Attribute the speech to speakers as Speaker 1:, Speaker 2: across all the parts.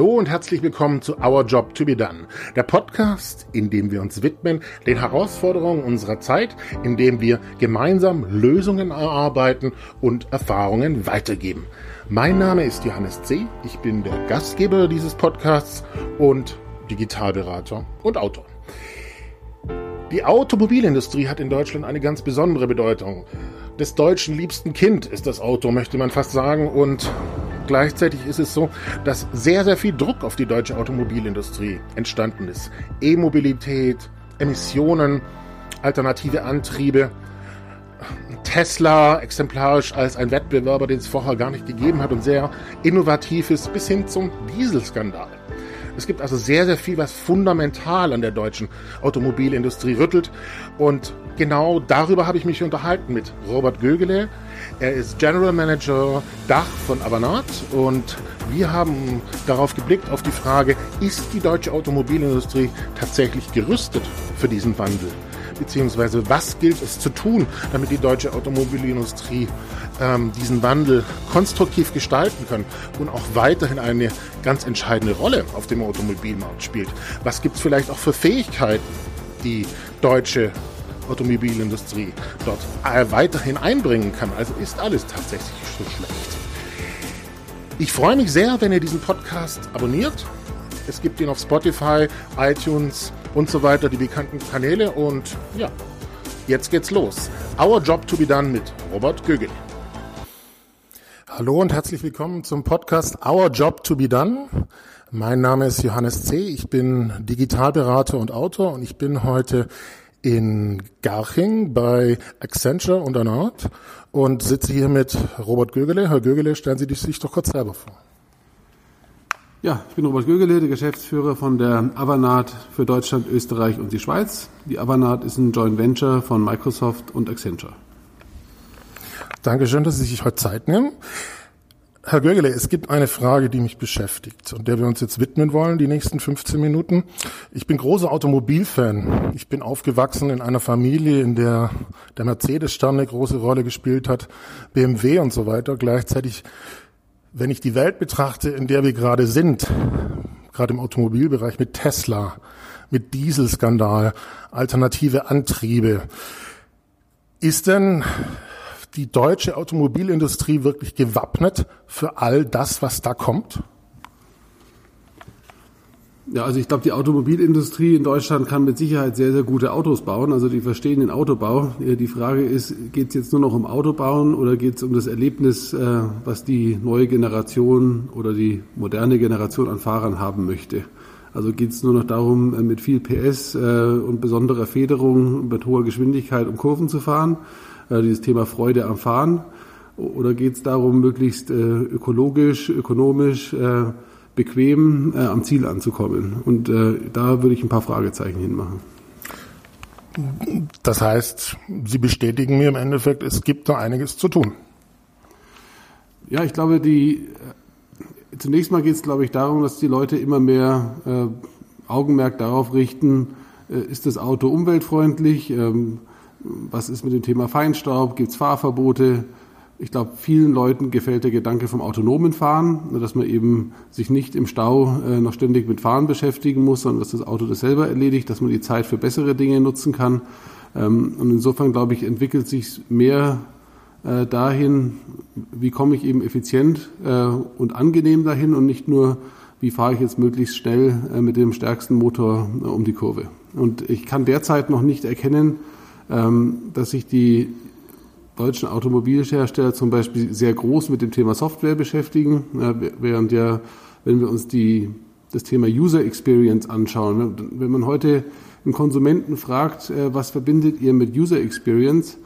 Speaker 1: Hallo und herzlich willkommen zu Our Job to be Done, der Podcast, in dem wir uns widmen den Herausforderungen unserer Zeit, in dem wir gemeinsam Lösungen erarbeiten und Erfahrungen weitergeben. Mein Name ist Johannes C., ich bin der Gastgeber dieses Podcasts und Digitalberater und Autor. Die Automobilindustrie hat in Deutschland eine ganz besondere Bedeutung. Des Deutschen liebsten Kind ist das Auto, möchte man fast sagen, und Gleichzeitig ist es so, dass sehr, sehr viel Druck auf die deutsche Automobilindustrie entstanden ist. E-Mobilität, Emissionen, alternative Antriebe. Tesla exemplarisch als ein Wettbewerber, den es vorher gar nicht gegeben hat und sehr innovativ ist, bis hin zum Dieselskandal. Es gibt also sehr, sehr viel, was fundamental an der deutschen Automobilindustrie rüttelt. Und genau darüber habe ich mich unterhalten mit Robert Gögele. Er ist General Manager Dach von Avanat und wir haben darauf geblickt auf die Frage, ist die deutsche Automobilindustrie tatsächlich gerüstet für diesen Wandel? Beziehungsweise was gilt es zu tun, damit die deutsche Automobilindustrie ähm, diesen Wandel konstruktiv gestalten kann und auch weiterhin eine ganz entscheidende Rolle auf dem Automobilmarkt spielt? Was gibt es vielleicht auch für Fähigkeiten, die deutsche Automobilindustrie dort äh, weiterhin einbringen kann. Also ist alles tatsächlich so schlecht. Ich freue mich sehr, wenn ihr diesen Podcast abonniert. Es gibt ihn auf Spotify, iTunes und so weiter, die bekannten Kanäle. Und ja, jetzt geht's los. Our Job to be Done mit Robert Gögel. Hallo und herzlich willkommen zum Podcast Our Job to be Done. Mein Name ist Johannes C. Ich bin Digitalberater und Autor und ich bin heute in Garching bei Accenture und Anart und sitze hier mit Robert Gögele. Herr Gögele, stellen Sie sich doch kurz selber vor.
Speaker 2: Ja, ich bin Robert Gögele, der Geschäftsführer von der Avanat für Deutschland, Österreich und die Schweiz. Die Avanat ist ein Joint Venture von Microsoft und Accenture.
Speaker 1: Dankeschön, dass Sie sich heute Zeit nehmen. Herr Gögele, es gibt eine Frage, die mich beschäftigt und der wir uns jetzt widmen wollen, die nächsten 15 Minuten. Ich bin großer Automobilfan. Ich bin aufgewachsen in einer Familie, in der der Mercedes-Stern eine große Rolle gespielt hat, BMW und so weiter. Gleichzeitig, wenn ich die Welt betrachte, in der wir gerade sind, gerade im Automobilbereich mit Tesla, mit Dieselskandal, alternative Antriebe, ist denn die deutsche Automobilindustrie wirklich gewappnet für all das, was da kommt?
Speaker 2: Ja, also ich glaube, die Automobilindustrie in Deutschland kann mit Sicherheit sehr, sehr gute Autos bauen. Also die verstehen den Autobau. Die Frage ist, geht es jetzt nur noch um Autobauen oder geht es um das Erlebnis, äh, was die neue Generation oder die moderne Generation an Fahrern haben möchte? Also geht es nur noch darum, äh, mit viel PS äh, und besonderer Federung mit hoher Geschwindigkeit um Kurven zu fahren? äh, dieses Thema Freude am Fahren? Oder geht es darum, möglichst äh, ökologisch, ökonomisch, äh, bequem äh, am Ziel anzukommen? Und äh, da würde ich ein paar Fragezeichen hinmachen.
Speaker 1: Das heißt, Sie bestätigen mir im Endeffekt, es gibt noch einiges zu tun.
Speaker 2: Ja, ich glaube, die äh, zunächst mal geht es, glaube ich, darum, dass die Leute immer mehr äh, Augenmerk darauf richten, äh, ist das Auto umweltfreundlich? Ähm, was ist mit dem Thema Feinstaub? Gibt es Fahrverbote? Ich glaube, vielen Leuten gefällt der Gedanke vom autonomen Fahren, dass man eben sich nicht im Stau äh, noch ständig mit Fahren beschäftigen muss, sondern dass das Auto das selber erledigt, dass man die Zeit für bessere Dinge nutzen kann. Ähm, und insofern, glaube ich, entwickelt sich mehr äh, dahin, wie komme ich eben effizient äh, und angenehm dahin und nicht nur, wie fahre ich jetzt möglichst schnell mit dem stärksten Motor um die Kurve. Und ich kann derzeit noch nicht erkennen, ähm, dass sich die deutschen Automobilhersteller zum Beispiel sehr groß mit dem Thema Software beschäftigen, während ja, wenn wir uns die, das Thema User Experience anschauen, ne, wenn man heute einen Konsumenten fragt, äh, was verbindet ihr mit User Experience,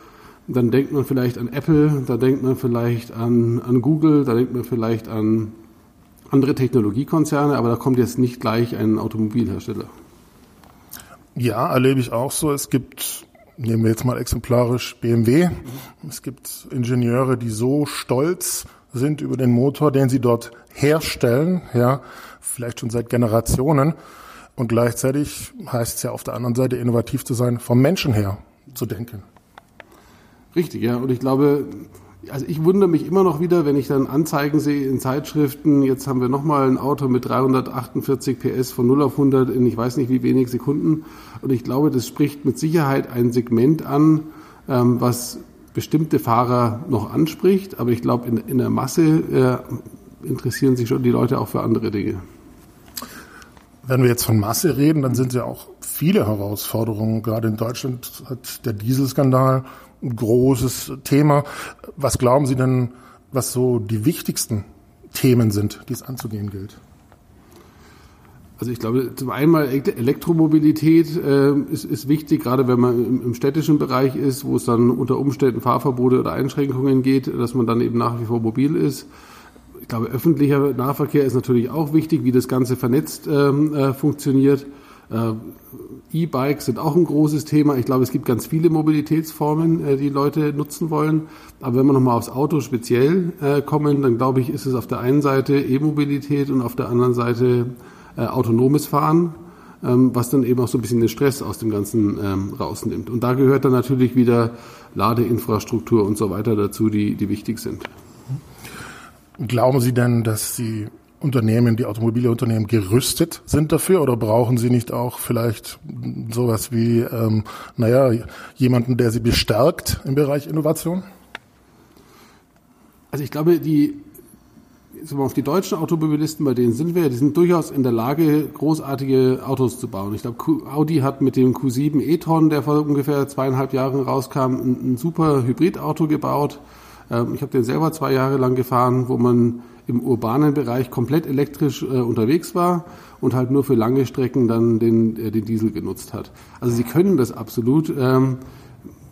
Speaker 2: dann denkt man vielleicht an Apple, da denkt man vielleicht an, an Google, da denkt man vielleicht an andere Technologiekonzerne, aber da kommt jetzt nicht gleich ein Automobilhersteller.
Speaker 1: Ja, erlebe ich auch so. Es gibt nehmen wir jetzt mal exemplarisch BMW. Es gibt Ingenieure, die so stolz sind über den Motor, den sie dort herstellen, ja, vielleicht schon seit Generationen. Und gleichzeitig heißt es ja auf der anderen Seite, innovativ zu sein, vom Menschen her zu denken.
Speaker 2: Richtig, ja. Und ich glaube, Also ich wundere mich immer noch wieder, wenn ich dann Anzeigen sehe in Zeitschriften, jetzt haben wir nochmal ein Auto mit 348 PS von 0 auf 100 in ich weiß nicht wie wenig Sekunden. Und ich glaube, das spricht mit Sicherheit ein Segment an, ähm, was bestimmte Fahrer noch anspricht. Aber ich glaube, in, in der Masse äh, interessieren sich schon die Leute auch für andere Dinge.
Speaker 1: Wenn wir jetzt von Masse reden, dann sind ja auch viele Herausforderungen. Gerade in Deutschland hat der Dieselskandal großes Thema. Was glauben Sie denn, was so die wichtigsten Themen sind, die es anzugehen gilt?
Speaker 2: Also ich glaube, zum einen mal Elektromobilität äh, ist, ist wichtig, gerade wenn man im, im, städtischen Bereich ist, wo es dann unter Umständen Fahrverbote oder Einschränkungen geht, dass man dann eben nach wie vor mobil ist. Ich glaube, öffentlicher Nahverkehr ist natürlich auch wichtig, wie das Ganze vernetzt ähm, äh, funktioniert. Äh, E-Bikes sind auch ein großes Thema. Ich glaube, es gibt ganz viele Mobilitätsformen, äh, die Leute nutzen wollen. Aber wenn wir nochmal aufs Auto speziell äh, kommen, dann glaube ich, ist es auf der einen Seite E-Mobilität und auf der anderen Seite autonomes Fahren, ähm, was dann eben auch so ein bisschen den Stress aus dem Ganzen ähm, rausnimmt. Und da gehört dann natürlich wieder Ladeinfrastruktur und so weiter dazu, die, die wichtig sind.
Speaker 1: Glauben Sie denn, dass Sie Unternehmen, die Automobilunternehmen gerüstet sind dafür oder brauchen sie nicht auch vielleicht sowas wie, ähm, naja, jemanden, der sie bestärkt im Bereich Innovation?
Speaker 2: Also ich glaube, die, auf die deutschen Automobilisten, bei denen sind wir, die sind durchaus in der Lage, großartige Autos zu bauen. Ich glaube, Audi hat mit dem Q7 e-tron, der vor ungefähr zweieinhalb Jahren rauskam, ein, ein super Hybridauto gebaut. Ähm, ich habe den selber zwei Jahre lang gefahren, wo man im urbanen Bereich komplett elektrisch äh, unterwegs war und halt nur für lange Strecken dann den, äh, den Diesel genutzt hat. Also sie können das absolut. Ähm,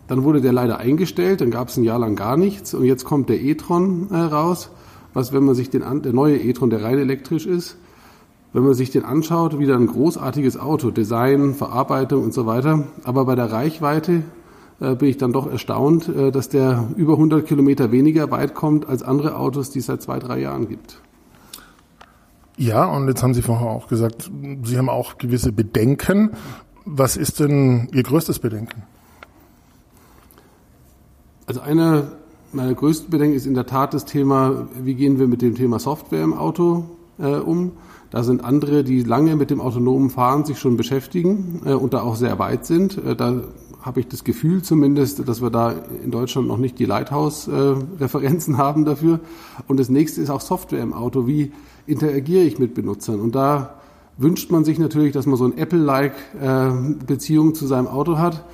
Speaker 2: dann wurde der leider eingestellt, dann gab es ein Jahr lang gar nichts und jetzt kommt der e-tron äh, raus, was wenn man sich den der neue e-tron, der rein elektrisch ist, wenn man sich den anschaut, wieder ein großartiges Auto, Design, Verarbeitung und so weiter, aber bei der Reichweite bin ich dann doch erstaunt, äh, dass der über 100 Kilometer weniger weit kommt als andere Autos, die es seit zwei, drei Jahren gibt.
Speaker 1: Ja, und jetzt haben Sie vorher auch gesagt, Sie haben auch gewisse Bedenken. Was ist denn Ihr größtes Bedenken?
Speaker 2: Also eine meiner größten Bedenken ist in der Tat das Thema, wie gehen wir mit dem Thema Software im Auto äh, um. Da sind andere, die lange mit dem autonomen Fahren sich schon beschäftigen äh, und da auch sehr weit sind. Äh, da habe ich das Gefühl zumindest, dass wir da in Deutschland noch nicht die Lighthouse-Referenzen haben dafür. Und das nächste ist auch Software im Auto. Wie interagiere ich mit Benutzern? Und da wünscht man sich natürlich, dass man so eine Apple-like äh, Beziehung zu seinem Auto hat.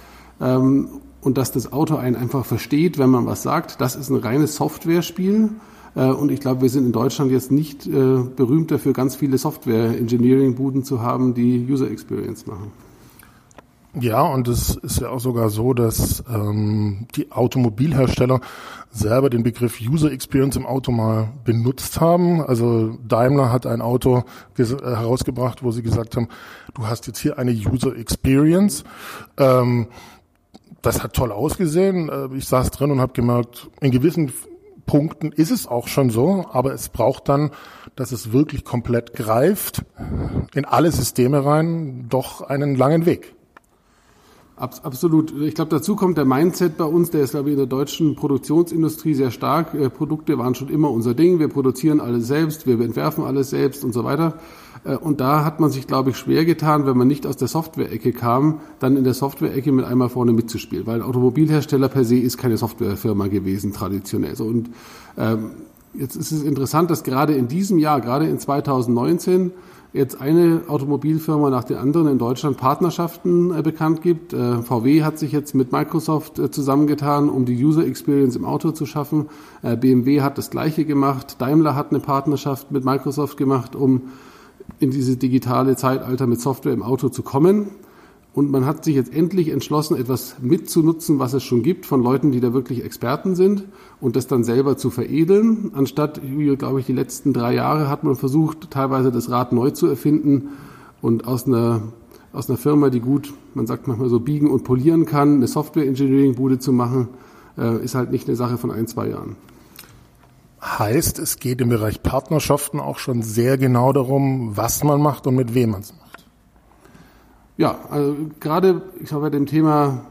Speaker 2: Ähm, und dass das Auto einen einfach versteht, wenn man was sagt. Das ist ein reines Software-Spiel. Äh, und ich glaube, wir sind in Deutschland jetzt nicht äh, berühmt dafür, ganz viele Software-Engineering-Buden zu haben, die User Experience machen.
Speaker 1: Ja, und es ist ja auch sogar so, dass ähm, die Automobilhersteller selber den Begriff User Experience im Auto mal benutzt haben. Also Daimler hat ein Auto äh, herausgebracht, wo sie gesagt haben, du hast jetzt hier eine User Experience. Ähm, das hat toll ausgesehen. Äh, ich saß drin und habe gemerkt, in gewissen Punkten ist es auch schon so, aber es braucht dann, dass es wirklich komplett greift, in alle Systeme rein, doch einen langen Weg.
Speaker 2: Absolut. Ich glaube, dazu kommt der Mindset bei uns, der ist, glaube ich, in der deutschen Produktionsindustrie sehr stark. Äh, Produkte waren schon immer unser Ding. Wir produzieren alles selbst, wir entwerfen alles selbst und so weiter. Äh, und da hat man sich, glaube ich, schwer getan, wenn man nicht aus der Software-Ecke kam, dann in der Software-Ecke mit einmal vorne mitzuspielen. Weil Automobilhersteller per se ist keine Softwarefirma gewesen, traditionell. So, und ähm, jetzt ist es interessant, dass gerade in diesem Jahr, gerade in 2019, jetzt eine Automobilfirma nach der anderen in Deutschland Partnerschaften äh, bekannt gibt. Äh, VW hat sich jetzt mit Microsoft äh, zusammengetan, um die User Experience im Auto zu schaffen. Äh, BMW hat das Gleiche gemacht. Daimler hat eine Partnerschaft mit Microsoft gemacht, um in dieses digitale Zeitalter mit Software im Auto zu kommen. Und man hat sich jetzt endlich entschlossen, etwas mitzunutzen, was es schon gibt, von Leuten, die da wirklich Experten sind und das dann selber zu veredeln. Anstatt, wie, glaube ich, die letzten drei Jahre hat man versucht, teilweise das Rad neu zu erfinden und aus einer, aus einer Firma, die gut, man sagt manchmal so, biegen und polieren kann, eine Software-Engineering-Bude zu machen, äh, ist halt nicht eine Sache von ein, zwei Jahren.
Speaker 1: Heißt, es geht im Bereich Partnerschaften auch schon sehr genau darum, was man macht und mit wem man es macht.
Speaker 2: Ja, also gerade ich glaube bei dem Thema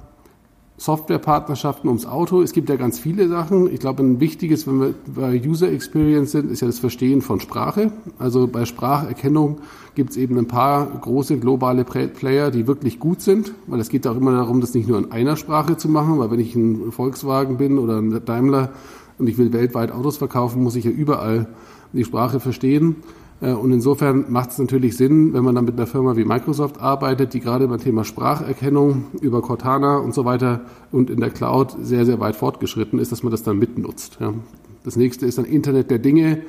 Speaker 2: Softwarepartnerschaften ums Auto. Es gibt ja ganz viele Sachen. Ich glaube, ein wichtiges, wenn wir bei User Experience sind, ist ja das Verstehen von Sprache. Also bei Spracherkennung gibt es eben ein paar große globale Player, die wirklich gut sind, weil es geht auch immer darum, das nicht nur in einer Sprache zu machen, weil wenn ich ein Volkswagen bin oder ein Daimler und ich will weltweit Autos verkaufen, muss ich ja überall die Sprache verstehen. Äh, und insofern macht es natürlich Sinn, wenn man dann mit einer Firma wie Microsoft arbeitet, die gerade beim Thema Spracherkennung über Cortana und so weiter und in der Cloud sehr, sehr weit fortgeschritten ist, dass man das dann mitnutzt. Das nächste ist dann Internet der Dinge.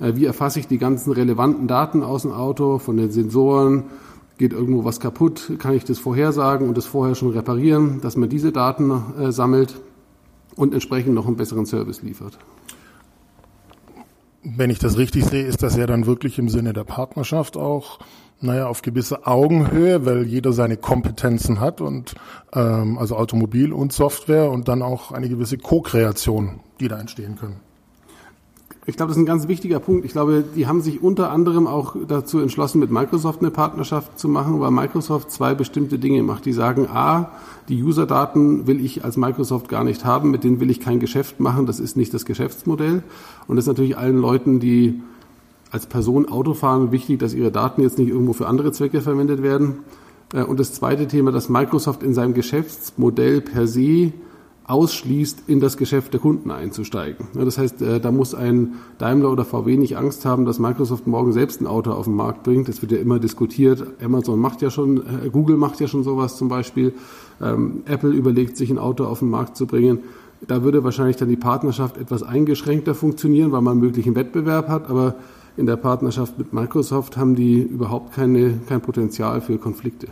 Speaker 2: Äh, wie erfasse ich die ganzen relevanten Daten aus dem Auto, von den Sensoren? Geht irgendwo was kaputt? Kann ich das vorhersagen und das vorher schon reparieren, dass man diese Daten äh, sammelt und entsprechend noch einen besseren Service liefert?
Speaker 1: Wenn ich das richtig sehe, ist das ja dann wirklich im Sinne der Partnerschaft auch, naja, auf gewisse Augenhöhe, weil jeder seine Kompetenzen hat und ähm, also Automobil und Software und dann auch eine gewisse Co-Kreation, die da entstehen können.
Speaker 2: Ich glaube, das ist ein ganz wichtiger Punkt. Ich glaube, die haben sich unter anderem auch dazu entschlossen, mit Microsoft eine Partnerschaft zu machen, weil Microsoft zwei bestimmte Dinge macht. Die sagen, a, die User-Daten will ich als Microsoft gar nicht haben, mit denen will ich kein Geschäft machen, das ist nicht das Geschäftsmodell. Und das ist natürlich allen Leuten, die als Person Auto fahren, wichtig, dass ihre Daten jetzt nicht irgendwo für andere Zwecke verwendet werden. Äh, und das zweite Thema, dass Microsoft in seinem Geschäftsmodell per se ausschließt, in das Geschäft der Kunden einzusteigen. Das heißt, äh, da muss ein Daimler oder VW nicht Angst haben, dass Microsoft morgen selbst ein Auto auf den Markt bringt. Das wird ja immer diskutiert. Amazon macht ja schon, äh, Google macht ja schon sowas zum Beispiel. Ähm, Apple überlegt sich ein Auto auf den Markt zu bringen. Da würde wahrscheinlich dann die Partnerschaft etwas eingeschränkter funktionieren, weil man möglichen Wettbewerb hat. Aber in der Partnerschaft mit Microsoft haben die überhaupt keine, kein Potenzial für Konflikte.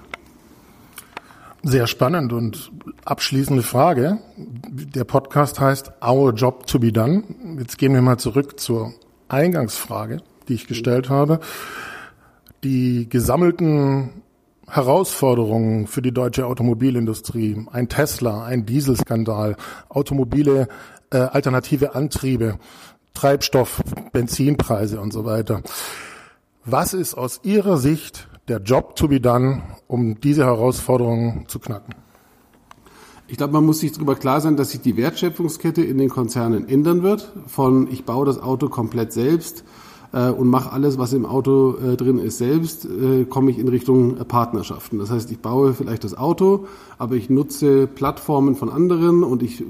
Speaker 1: Sehr spannend und abschließende Frage. Der Podcast heißt Our Job to be Done. Jetzt gehen wir mal zurück zur Eingangsfrage, die ich gestellt habe. Die gesammelten Herausforderungen für die deutsche Automobilindustrie, ein Tesla, ein Dieselskandal, automobile äh, alternative Antriebe, Treibstoff, Benzinpreise und so weiter. Was ist aus Ihrer Sicht der Job to be done, um diese Herausforderungen zu knacken?
Speaker 2: Ich glaube, man muss sich darüber klar sein, dass sich die Wertschöpfungskette in den Konzernen ändern wird. Von ich baue das Auto komplett selbst äh, und mache alles, was im Auto äh, drin ist, selbst, äh, komme ich in Richtung äh, Partnerschaften. Das heißt, ich baue vielleicht das Auto, aber ich nutze Plattformen von anderen und ich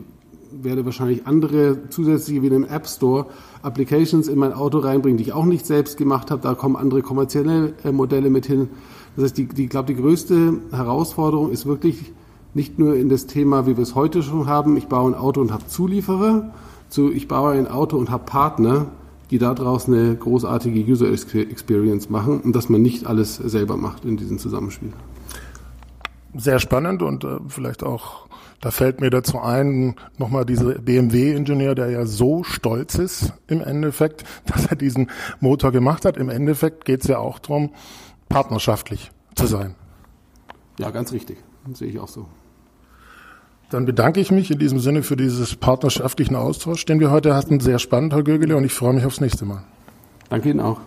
Speaker 2: werde wahrscheinlich andere zusätzliche wie einem App Store Applications in mein Auto reinbringen, die ich auch nicht selbst gemacht habe. Da kommen andere kommerzielle äh, Modelle mit hin. Das heißt, die, die, ich glaube, die größte Herausforderung ist wirklich nicht nur in das Thema, wie wir es heute schon haben, ich baue ein Auto und habe Zulieferer, zu ich baue ein Auto und habe Partner, die daraus eine großartige User Experience machen und dass man nicht alles selber macht in diesem Zusammenspiel.
Speaker 1: Sehr spannend und äh, vielleicht auch da fällt mir dazu ein, nochmal dieser BMW-Ingenieur, der ja so stolz ist im Endeffekt, dass er diesen Motor gemacht hat. Im Endeffekt geht es ja auch darum, partnerschaftlich zu sein.
Speaker 2: Ja, ganz richtig. Das sehe ich auch so.
Speaker 1: Dann bedanke ich mich in diesem Sinne für dieses partnerschaftlichen Austausch, den wir heute hatten. Sehr spannend, Herr Gögele, und ich freue mich aufs nächste Mal.
Speaker 2: Danke Ihnen auch.